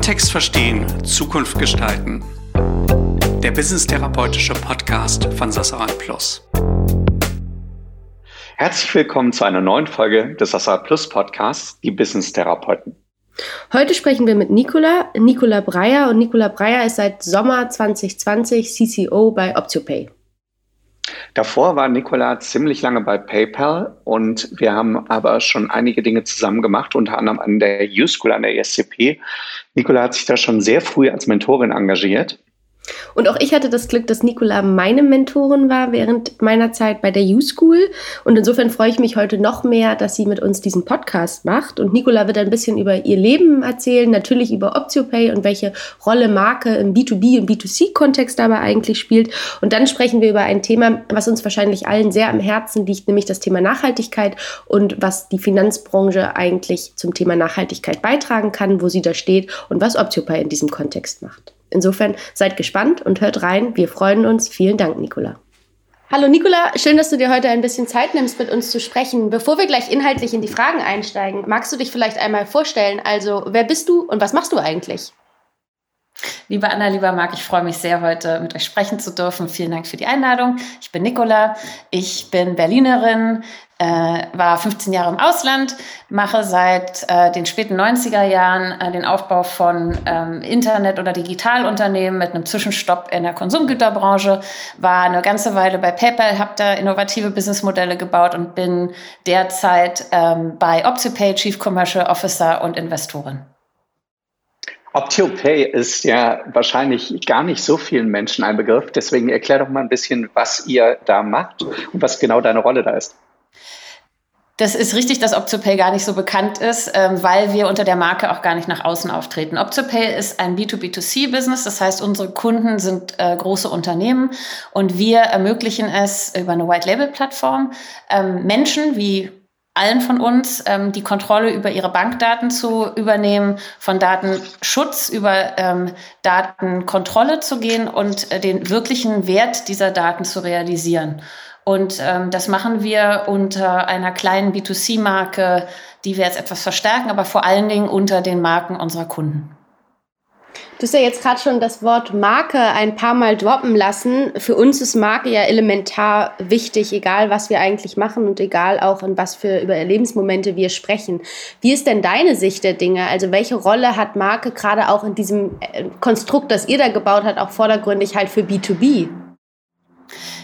Kontext verstehen, Zukunft gestalten. Der Business-therapeutische Podcast von Sassaran Plus. Herzlich willkommen zu einer neuen Folge des Sassaran Plus Podcasts, die Business-Therapeuten. Heute sprechen wir mit Nicola, Nicola Breyer und Nicola Breyer ist seit Sommer 2020 CCO bei OptioPay. Davor war Nikola ziemlich lange bei PayPal und wir haben aber schon einige Dinge zusammen gemacht, unter anderem an der U-School, an der ESCP. Nikola hat sich da schon sehr früh als Mentorin engagiert und auch ich hatte das Glück, dass Nicola meine Mentorin war während meiner Zeit bei der U-School. Und insofern freue ich mich heute noch mehr, dass sie mit uns diesen Podcast macht. Und Nicola wird ein bisschen über ihr Leben erzählen, natürlich über OptioPay und welche Rolle Marke im B2B und B2C-Kontext dabei eigentlich spielt. Und dann sprechen wir über ein Thema, was uns wahrscheinlich allen sehr am Herzen liegt, nämlich das Thema Nachhaltigkeit und was die Finanzbranche eigentlich zum Thema Nachhaltigkeit beitragen kann, wo sie da steht und was OptioPay in diesem Kontext macht. Insofern seid gespannt und hört rein. Wir freuen uns. Vielen Dank, Nicola. Hallo Nicola, schön, dass du dir heute ein bisschen Zeit nimmst, mit uns zu sprechen. Bevor wir gleich inhaltlich in die Fragen einsteigen, magst du dich vielleicht einmal vorstellen? Also, wer bist du und was machst du eigentlich? Liebe Anna, lieber Marc, ich freue mich sehr, heute mit euch sprechen zu dürfen. Vielen Dank für die Einladung. Ich bin Nicola, ich bin Berlinerin, äh, war 15 Jahre im Ausland, mache seit äh, den späten 90er Jahren äh, den Aufbau von ähm, Internet- oder Digitalunternehmen mit einem Zwischenstopp in der Konsumgüterbranche, war eine ganze Weile bei PayPal, habe da innovative Businessmodelle gebaut und bin derzeit ähm, bei OptiPay Chief Commercial Officer und Investorin. OptioPay ist ja wahrscheinlich gar nicht so vielen Menschen ein Begriff. Deswegen erklär doch mal ein bisschen, was ihr da macht und was genau deine Rolle da ist. Das ist richtig, dass OptioPay gar nicht so bekannt ist, ähm, weil wir unter der Marke auch gar nicht nach außen auftreten. OptioPay ist ein B2B2C-Business, das heißt, unsere Kunden sind äh, große Unternehmen und wir ermöglichen es über eine White-Label-Plattform ähm, Menschen wie allen von uns ähm, die Kontrolle über ihre Bankdaten zu übernehmen, von Datenschutz über ähm, Datenkontrolle zu gehen und äh, den wirklichen Wert dieser Daten zu realisieren. Und ähm, das machen wir unter einer kleinen B2C-Marke, die wir jetzt etwas verstärken, aber vor allen Dingen unter den Marken unserer Kunden. Du hast ja jetzt gerade schon das Wort Marke ein paar Mal droppen lassen. Für uns ist Marke ja elementar wichtig, egal was wir eigentlich machen und egal auch in was für über Lebensmomente wir sprechen. Wie ist denn deine Sicht der Dinge? Also welche Rolle hat Marke gerade auch in diesem äh, Konstrukt, das ihr da gebaut habt, auch vordergründig halt für B2B?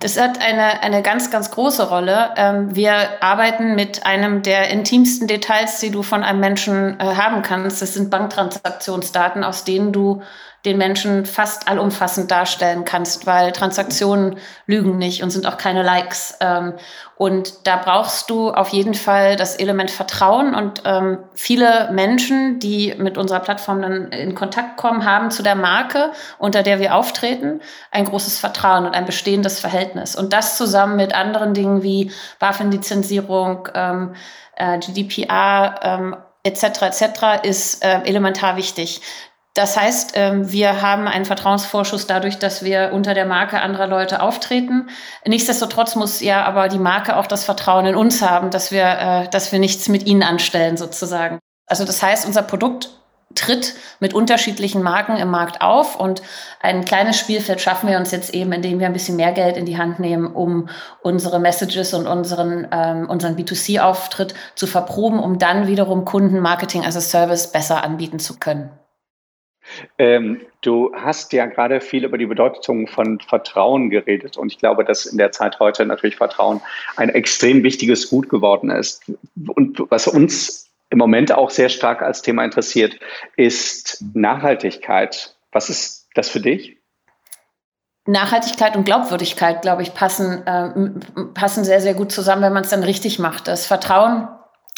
Das hat eine, eine ganz, ganz große Rolle. Ähm, wir arbeiten mit einem der intimsten Details, die du von einem Menschen äh, haben kannst. Das sind Banktransaktionsdaten, aus denen du den Menschen fast allumfassend darstellen kannst, weil Transaktionen lügen nicht und sind auch keine Likes. Ähm, und da brauchst du auf jeden Fall das Element Vertrauen. Und ähm, viele Menschen, die mit unserer Plattform dann in Kontakt kommen, haben zu der Marke, unter der wir auftreten, ein großes Vertrauen und ein bestehendes Verhältnis. Und das zusammen mit anderen Dingen wie BaFin-Lizenzierung, ähm, äh, GDPR, ähm, etc. etc. ist äh, elementar wichtig. Das heißt, ähm, wir haben einen Vertrauensvorschuss dadurch, dass wir unter der Marke anderer Leute auftreten. Nichtsdestotrotz muss ja aber die Marke auch das Vertrauen in uns haben, dass wir, äh, dass wir nichts mit ihnen anstellen sozusagen. Also das heißt, unser Produkt tritt mit unterschiedlichen Marken im Markt auf und ein kleines Spielfeld schaffen wir uns jetzt eben, indem wir ein bisschen mehr Geld in die Hand nehmen, um unsere Messages und unseren, ähm, unseren B2C-Auftritt zu verproben, um dann wiederum Kunden Marketing as a Service besser anbieten zu können. Ähm, du hast ja gerade viel über die Bedeutung von Vertrauen geredet und ich glaube, dass in der Zeit heute natürlich Vertrauen ein extrem wichtiges Gut geworden ist. Und was uns im Moment auch sehr stark als Thema interessiert, ist Nachhaltigkeit. Was ist das für dich? Nachhaltigkeit und Glaubwürdigkeit, glaube ich, passen, äh, passen sehr, sehr gut zusammen, wenn man es dann richtig macht. Das Vertrauen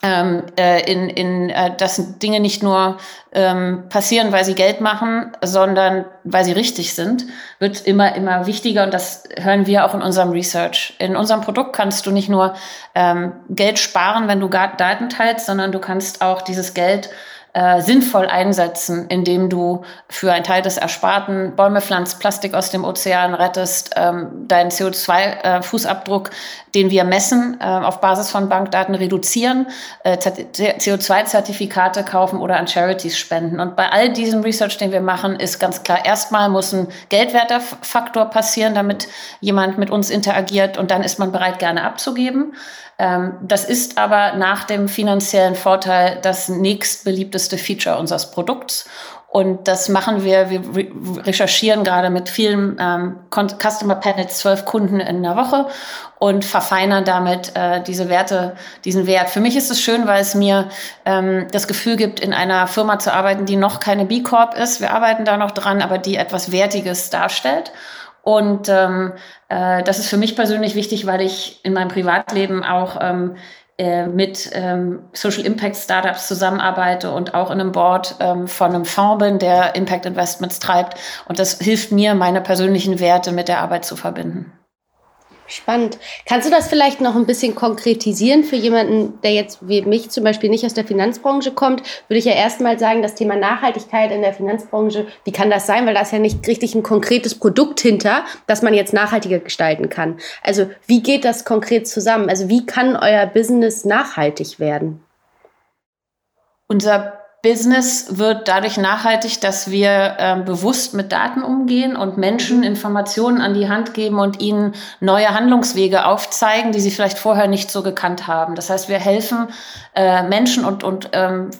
ähm, äh, in, in äh, dass Dinge nicht nur ähm, passieren, weil sie Geld machen, sondern weil sie richtig sind, wird immer, immer wichtiger und das hören wir auch in unserem Research. In unserem Produkt kannst du nicht nur ähm, Geld sparen, wenn du Daten teilst, sondern du kannst auch dieses Geld äh, sinnvoll einsetzen, indem du für einen Teil des Ersparten Bäume pflanzt, Plastik aus dem Ozean rettest, ähm, deinen CO2-Fußabdruck, äh, den wir messen, äh, auf Basis von Bankdaten reduzieren, äh, CO2-Zertifikate kaufen oder an Charities spenden. Und bei all diesem Research, den wir machen, ist ganz klar, erstmal muss ein geldwerter Faktor passieren, damit jemand mit uns interagiert und dann ist man bereit, gerne abzugeben. Ähm, das ist aber nach dem finanziellen Vorteil das nächstbeliebteste Feature unseres Produkts. Und das machen wir, wir recherchieren gerade mit vielen ähm, Customer Panels, zwölf Kunden in der Woche und verfeinern damit äh, diese Werte, diesen Wert. Für mich ist es schön, weil es mir ähm, das Gefühl gibt, in einer Firma zu arbeiten, die noch keine B Corp ist. Wir arbeiten da noch dran, aber die etwas Wertiges darstellt. Und ähm, äh, das ist für mich persönlich wichtig, weil ich in meinem Privatleben auch ähm, äh, mit ähm, Social Impact Startups zusammenarbeite und auch in einem Board ähm, von einem Fonds bin, der Impact Investments treibt. Und das hilft mir, meine persönlichen Werte mit der Arbeit zu verbinden. Spannend. Kannst du das vielleicht noch ein bisschen konkretisieren für jemanden, der jetzt wie mich zum Beispiel nicht aus der Finanzbranche kommt? Würde ich ja erstmal sagen, das Thema Nachhaltigkeit in der Finanzbranche, wie kann das sein? Weil da ist ja nicht richtig ein konkretes Produkt hinter, das man jetzt nachhaltiger gestalten kann. Also wie geht das konkret zusammen? Also wie kann euer Business nachhaltig werden? Unser Business wird dadurch nachhaltig, dass wir äh, bewusst mit Daten umgehen und Menschen mhm. Informationen an die Hand geben und ihnen neue Handlungswege aufzeigen, die sie vielleicht vorher nicht so gekannt haben. Das heißt, wir helfen äh, Menschen und, und ähm,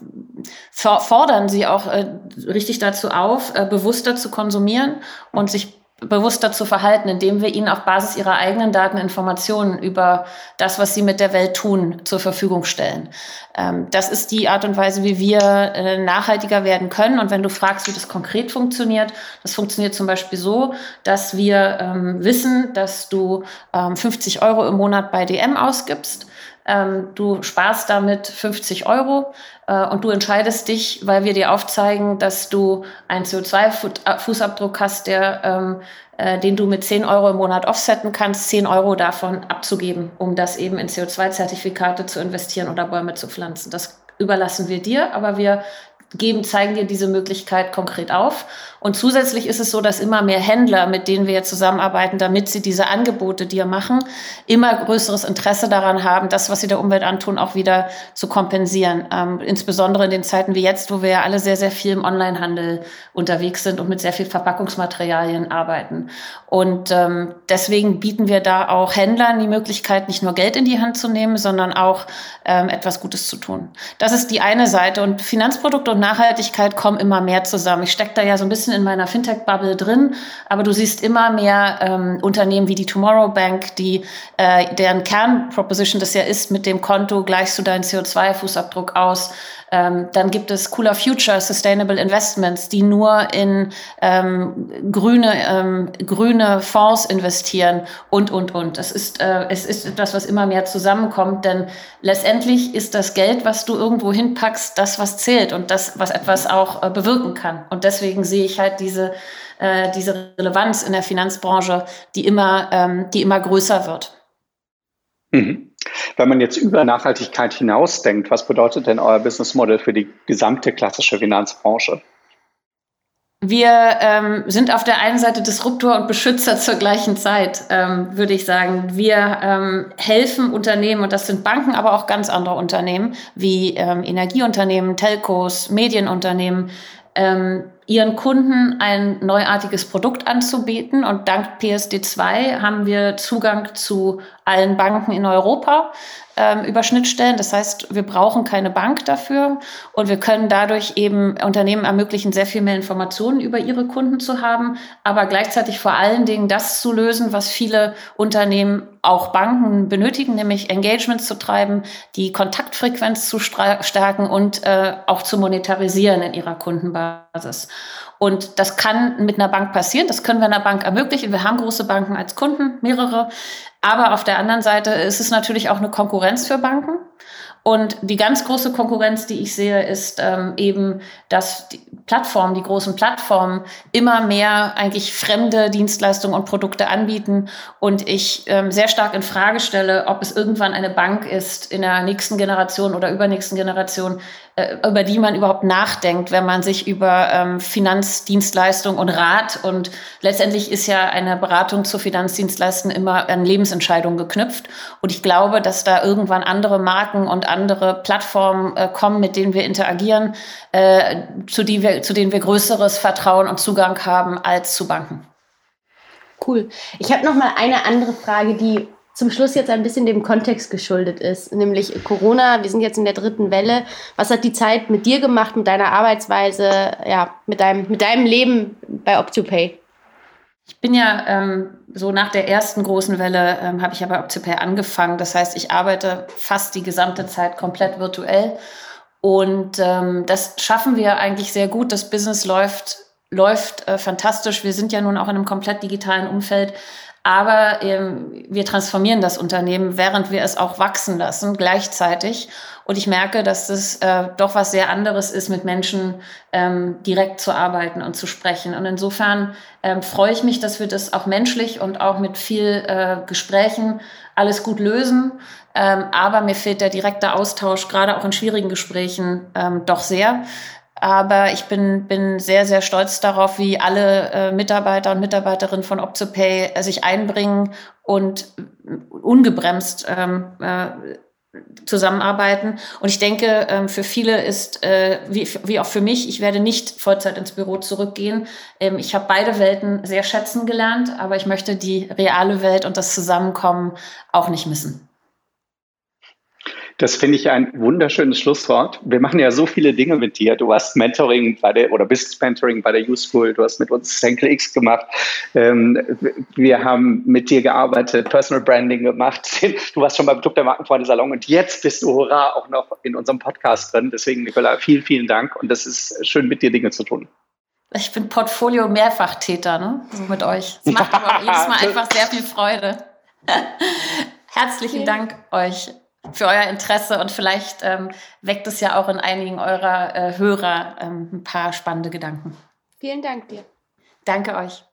fordern sie auch äh, richtig dazu auf, äh, bewusster zu konsumieren und sich bewusster zu verhalten, indem wir ihnen auf Basis ihrer eigenen Daten Informationen über das, was sie mit der Welt tun, zur Verfügung stellen. Ähm, das ist die Art und Weise, wie wir äh, nachhaltiger werden können. Und wenn du fragst, wie das konkret funktioniert, das funktioniert zum Beispiel so, dass wir ähm, wissen, dass du ähm, 50 Euro im Monat bei DM ausgibst ähm, du sparst damit 50 Euro äh, und du entscheidest dich, weil wir dir aufzeigen, dass du einen CO2-Fußabdruck hast, der, ähm, äh, den du mit 10 Euro im Monat offsetten kannst, 10 Euro davon abzugeben, um das eben in CO2-Zertifikate zu investieren oder Bäume zu pflanzen. Das überlassen wir dir, aber wir geben, zeigen dir diese Möglichkeit konkret auf. Und zusätzlich ist es so, dass immer mehr Händler, mit denen wir zusammenarbeiten, damit sie diese Angebote dir machen, immer größeres Interesse daran haben, das, was sie der Umwelt antun, auch wieder zu kompensieren. Ähm, insbesondere in den Zeiten wie jetzt, wo wir ja alle sehr, sehr viel im Onlinehandel unterwegs sind und mit sehr viel Verpackungsmaterialien arbeiten. Und ähm, deswegen bieten wir da auch Händlern die Möglichkeit, nicht nur Geld in die Hand zu nehmen, sondern auch ähm, etwas Gutes zu tun. Das ist die eine Seite. Und Finanzprodukte und Nachhaltigkeit kommen immer mehr zusammen. Ich stecke da ja so ein bisschen in meiner Fintech-Bubble drin, aber du siehst immer mehr ähm, Unternehmen wie die Tomorrow Bank, die äh, deren Kernproposition das ja ist, mit dem Konto gleichst du deinen CO2-Fußabdruck aus. Ähm, dann gibt es Cooler Future Sustainable Investments, die nur in ähm, grüne, ähm, grüne Fonds investieren und, und, und. Das ist, äh, es ist etwas, was immer mehr zusammenkommt, denn letztendlich ist das Geld, was du irgendwo hinpackst, das, was zählt und das, was etwas auch äh, bewirken kann. Und deswegen sehe ich halt diese, äh, diese Relevanz in der Finanzbranche, die immer, ähm, die immer größer wird. Mhm. Wenn man jetzt über Nachhaltigkeit hinausdenkt, was bedeutet denn euer Business Model für die gesamte klassische Finanzbranche? Wir ähm, sind auf der einen Seite Disruptor und Beschützer zur gleichen Zeit, ähm, würde ich sagen. Wir ähm, helfen Unternehmen, und das sind Banken, aber auch ganz andere Unternehmen, wie ähm, Energieunternehmen, Telcos, Medienunternehmen, ähm, ihren Kunden ein neuartiges Produkt anzubieten. Und dank PSD2 haben wir Zugang zu allen Banken in Europa ähm, über Schnittstellen. Das heißt, wir brauchen keine Bank dafür und wir können dadurch eben Unternehmen ermöglichen, sehr viel mehr Informationen über ihre Kunden zu haben, aber gleichzeitig vor allen Dingen das zu lösen, was viele Unternehmen, auch Banken benötigen, nämlich Engagements zu treiben, die Kontaktfrequenz zu stärken und äh, auch zu monetarisieren in ihrer Kundenbasis. Und das kann mit einer Bank passieren, das können wir einer Bank ermöglichen. Wir haben große Banken als Kunden, mehrere. Aber auf der anderen Seite ist es natürlich auch eine Konkurrenz für Banken. Und die ganz große Konkurrenz, die ich sehe, ist ähm, eben, dass die Plattformen, die großen Plattformen, immer mehr eigentlich fremde Dienstleistungen und Produkte anbieten. Und ich ähm, sehr stark in Frage stelle, ob es irgendwann eine Bank ist in der nächsten Generation oder übernächsten Generation, über die man überhaupt nachdenkt, wenn man sich über ähm, Finanzdienstleistung und Rat und letztendlich ist ja eine Beratung zu Finanzdienstleistungen immer an Lebensentscheidungen geknüpft. Und ich glaube, dass da irgendwann andere Marken und andere Plattformen äh, kommen, mit denen wir interagieren, äh, zu, die wir, zu denen wir größeres Vertrauen und Zugang haben als zu Banken. Cool. Ich habe noch mal eine andere Frage, die zum Schluss jetzt ein bisschen dem Kontext geschuldet ist, nämlich Corona. Wir sind jetzt in der dritten Welle. Was hat die Zeit mit dir gemacht, mit deiner Arbeitsweise, ja, mit deinem, mit deinem Leben bei OptioPay? Ich bin ja ähm, so nach der ersten großen Welle ähm, habe ich ja bei OptioPay angefangen. Das heißt, ich arbeite fast die gesamte Zeit komplett virtuell. Und ähm, das schaffen wir eigentlich sehr gut. Das Business läuft, läuft äh, fantastisch. Wir sind ja nun auch in einem komplett digitalen Umfeld. Aber ähm, wir transformieren das Unternehmen, während wir es auch wachsen lassen, gleichzeitig. Und ich merke, dass das äh, doch was sehr anderes ist, mit Menschen ähm, direkt zu arbeiten und zu sprechen. Und insofern ähm, freue ich mich, dass wir das auch menschlich und auch mit viel äh, Gesprächen alles gut lösen. Ähm, aber mir fehlt der direkte Austausch, gerade auch in schwierigen Gesprächen, ähm, doch sehr. Aber ich bin, bin sehr, sehr stolz darauf, wie alle äh, Mitarbeiter und Mitarbeiterinnen von OptoPay äh, sich einbringen und ungebremst ähm, äh, zusammenarbeiten. Und ich denke, ähm, für viele ist, äh, wie, wie auch für mich, ich werde nicht Vollzeit ins Büro zurückgehen. Ähm, ich habe beide Welten sehr schätzen gelernt, aber ich möchte die reale Welt und das Zusammenkommen auch nicht missen. Das finde ich ein wunderschönes Schlusswort. Wir machen ja so viele Dinge mit dir. Du hast Mentoring bei der oder Business Mentoring bei der U-School. Du hast mit uns Senkel X gemacht. Ähm, wir haben mit dir gearbeitet, Personal Branding gemacht. Du warst schon beim Club der Markenfreunde Salon und jetzt bist du, hurra, auch noch in unserem Podcast drin. Deswegen, Nicola, vielen, vielen Dank und das ist schön, mit dir Dinge zu tun. Ich bin Portfolio-Mehrfachtäter, ne? So mit euch. Es macht aber jedes Mal einfach sehr viel Freude. Herzlichen Dank euch für euer Interesse und vielleicht ähm, weckt es ja auch in einigen eurer äh, Hörer ähm, ein paar spannende Gedanken. Vielen Dank dir. Danke euch.